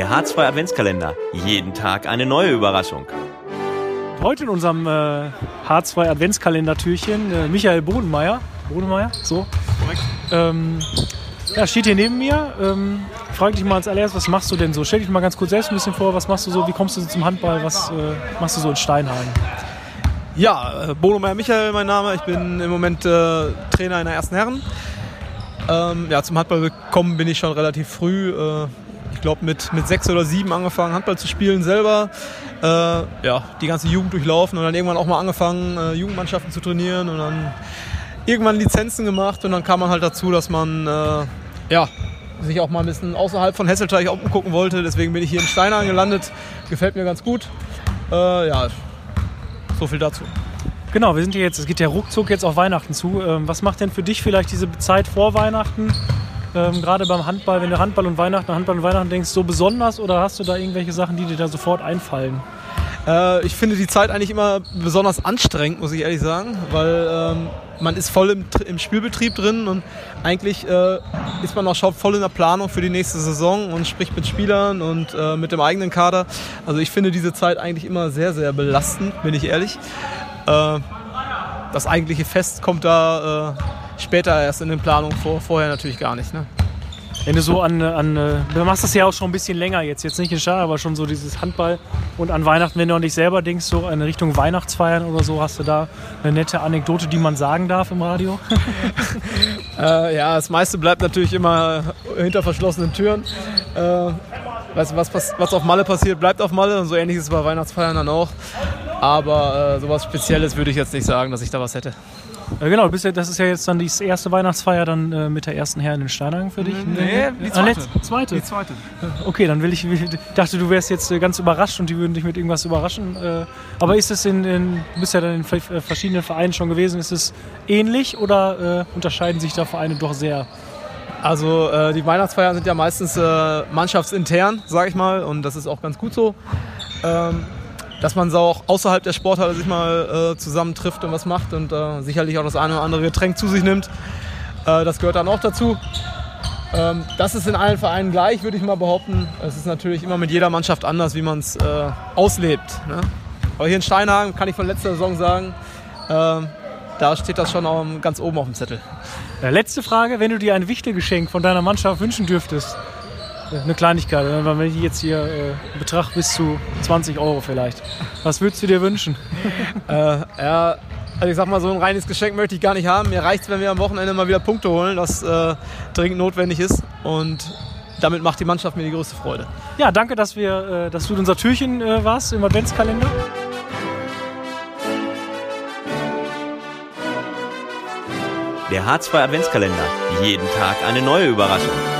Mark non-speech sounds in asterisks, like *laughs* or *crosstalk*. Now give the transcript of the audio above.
Der H2 Adventskalender. Jeden Tag eine neue Überraschung. Heute in unserem äh, H2 Adventskalender-Türchen äh, Michael Bodenmeier. Bodenmeier, so. Korrekt. Ähm, ja, steht hier neben mir. Ähm, frage dich mal als allererstes, was machst du denn so? Stell dich mal ganz kurz selbst ein bisschen vor, was machst du so, wie kommst du so zum Handball, was äh, machst du so in Steinhagen? Ja, äh, Meyer Michael, mein Name. Ich bin im Moment äh, Trainer in der ersten Herren. Ähm, ja, zum Handball gekommen bin ich schon relativ früh. Äh, ich glaube mit, mit sechs oder sieben angefangen Handball zu spielen selber. Äh, ja, die ganze Jugend durchlaufen und dann irgendwann auch mal angefangen äh, Jugendmannschaften zu trainieren und dann irgendwann Lizenzen gemacht und dann kam man halt dazu, dass man äh, ja, sich auch mal ein bisschen außerhalb von Hesselteich umgucken wollte. Deswegen bin ich hier in Steinhagen gelandet. Gefällt mir ganz gut. Äh, ja, so viel dazu. Genau, wir sind hier jetzt, es geht ja ruckzuck jetzt auf Weihnachten zu. Ähm, was macht denn für dich vielleicht diese Zeit vor Weihnachten, ähm, gerade beim Handball, wenn du Handball und Weihnachten, Handball und Weihnachten denkst, so besonders oder hast du da irgendwelche Sachen, die dir da sofort einfallen? Äh, ich finde die Zeit eigentlich immer besonders anstrengend, muss ich ehrlich sagen, weil ähm, man ist voll im, im, Spielbetrieb drin und eigentlich äh, ist man auch schon voll in der Planung für die nächste Saison und spricht mit Spielern und äh, mit dem eigenen Kader. Also ich finde diese Zeit eigentlich immer sehr, sehr belastend, bin ich ehrlich. Äh, das eigentliche Fest kommt da äh, später erst in den Planungen vor, vorher natürlich gar nicht. Ne? Wenn du so an, an, äh, du machst das ja auch schon ein bisschen länger jetzt, jetzt nicht in Schar, aber schon so dieses Handball und an Weihnachten, wenn du an dich selber denkst, so in Richtung Weihnachtsfeiern oder so, hast du da eine nette Anekdote, die man sagen darf im Radio? *laughs* äh, ja, das meiste bleibt natürlich immer hinter verschlossenen Türen. Äh, weißt, was, was, was auf Malle passiert, bleibt auf Malle und so ähnlich ist es bei Weihnachtsfeiern dann auch. Aber äh, sowas Spezielles würde ich jetzt nicht sagen, dass ich da was hätte. Ja, genau, das ist ja jetzt dann die erste Weihnachtsfeier dann äh, mit der ersten Herren in Steinhagen für dich. Nee, die zweite. Ah, zweite. Die zweite. Okay, dann will ich, ich dachte, du wärst jetzt äh, ganz überrascht und die würden dich mit irgendwas überraschen. Äh, aber ist es in, in, du bist ja dann in äh, verschiedenen Vereinen schon gewesen, ist es ähnlich oder äh, unterscheiden sich da Vereine doch sehr? Also äh, die Weihnachtsfeiern sind ja meistens äh, mannschaftsintern, sage ich mal, und das ist auch ganz gut so. Ähm, dass man so auch außerhalb der Sporthalle sich mal äh, zusammentrifft und was macht und äh, sicherlich auch das eine oder andere Getränk zu sich nimmt. Äh, das gehört dann auch dazu. Ähm, das ist in allen Vereinen gleich, würde ich mal behaupten. Es ist natürlich immer mit jeder Mannschaft anders, wie man es äh, auslebt. Ne? Aber hier in Steinhagen kann ich von letzter Saison sagen, ähm, da steht das schon ganz oben auf dem Zettel. Letzte Frage, wenn du dir ein Wichtelgeschenk von deiner Mannschaft wünschen dürftest, eine Kleinigkeit, wenn ich jetzt hier äh, Betrag bis zu 20 Euro vielleicht. Was würdest du dir wünschen? *laughs* äh, ja, also ich sag mal, so ein reines Geschenk möchte ich gar nicht haben. Mir reicht es, wenn wir am Wochenende mal wieder Punkte holen, was äh, dringend notwendig ist. Und damit macht die Mannschaft mir die größte Freude. Ja, danke, dass, wir, äh, dass du unser Türchen äh, warst im Adventskalender. Der H2 Adventskalender. Jeden Tag eine neue Überraschung.